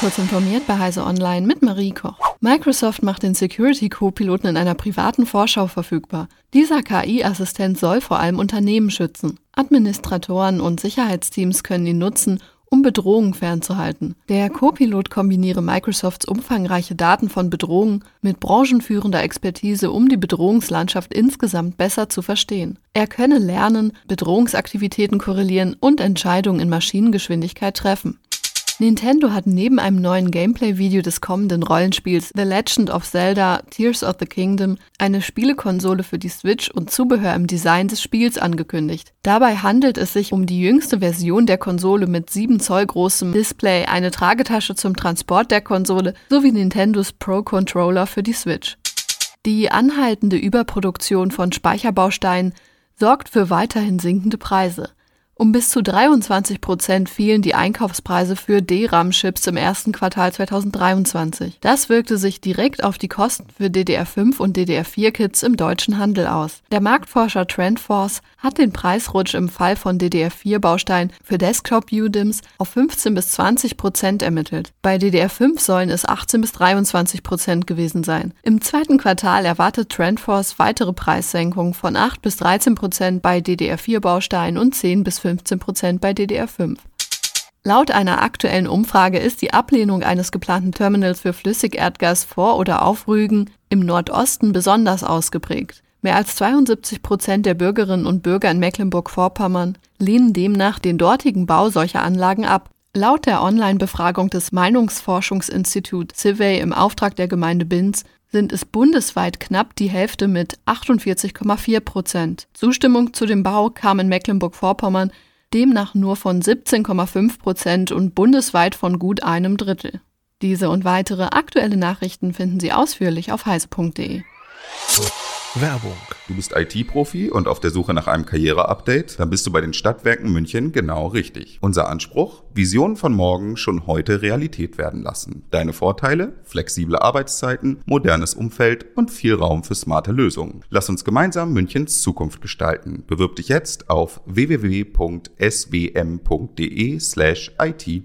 Kurz informiert bei Heise Online mit Marie Koch. Microsoft macht den Security Co-Piloten in einer privaten Vorschau verfügbar. Dieser KI-Assistent soll vor allem Unternehmen schützen. Administratoren und Sicherheitsteams können ihn nutzen, um Bedrohungen fernzuhalten. Der Copilot kombiniere Microsofts umfangreiche Daten von Bedrohungen mit branchenführender Expertise, um die Bedrohungslandschaft insgesamt besser zu verstehen. Er könne lernen, Bedrohungsaktivitäten korrelieren und Entscheidungen in Maschinengeschwindigkeit treffen. Nintendo hat neben einem neuen Gameplay-Video des kommenden Rollenspiels The Legend of Zelda Tears of the Kingdom eine Spielekonsole für die Switch und Zubehör im Design des Spiels angekündigt. Dabei handelt es sich um die jüngste Version der Konsole mit 7 Zoll großem Display, eine Tragetasche zum Transport der Konsole sowie Nintendos Pro Controller für die Switch. Die anhaltende Überproduktion von Speicherbausteinen sorgt für weiterhin sinkende Preise. Um bis zu 23 Prozent fielen die Einkaufspreise für DRAM-Chips im ersten Quartal 2023. Das wirkte sich direkt auf die Kosten für DDR5 und DDR4-Kits im deutschen Handel aus. Der Marktforscher TrendForce hat den Preisrutsch im Fall von DDR4-Bausteinen für Desktop-UDIMs auf 15 bis 20 Prozent ermittelt. Bei DDR5 sollen es 18 bis 23 Prozent gewesen sein. Im zweiten Quartal erwartet TrendForce weitere Preissenkungen von 8 bis 13 Prozent bei DDR4-Bausteinen und 10 bis 15 15 bei DDR5. Laut einer aktuellen Umfrage ist die Ablehnung eines geplanten Terminals für Flüssigerdgas vor oder auf Rügen im Nordosten besonders ausgeprägt. Mehr als 72 Prozent der Bürgerinnen und Bürger in Mecklenburg-Vorpommern lehnen demnach den dortigen Bau solcher Anlagen ab. Laut der Online-Befragung des Meinungsforschungsinstituts Civey im Auftrag der Gemeinde Binz sind es bundesweit knapp die Hälfte mit 48,4 Prozent. Zustimmung zu dem Bau kam in Mecklenburg-Vorpommern demnach nur von 17,5 Prozent und bundesweit von gut einem Drittel. Diese und weitere aktuelle Nachrichten finden Sie ausführlich auf heise.de. Werbung. Du bist IT-Profi und auf der Suche nach einem Karriere-Update? Dann bist du bei den Stadtwerken München genau richtig. Unser Anspruch? Visionen von morgen schon heute Realität werden lassen. Deine Vorteile? Flexible Arbeitszeiten, modernes Umfeld und viel Raum für smarte Lösungen. Lass uns gemeinsam Münchens Zukunft gestalten. Bewirb dich jetzt auf www.swm.de slash IT.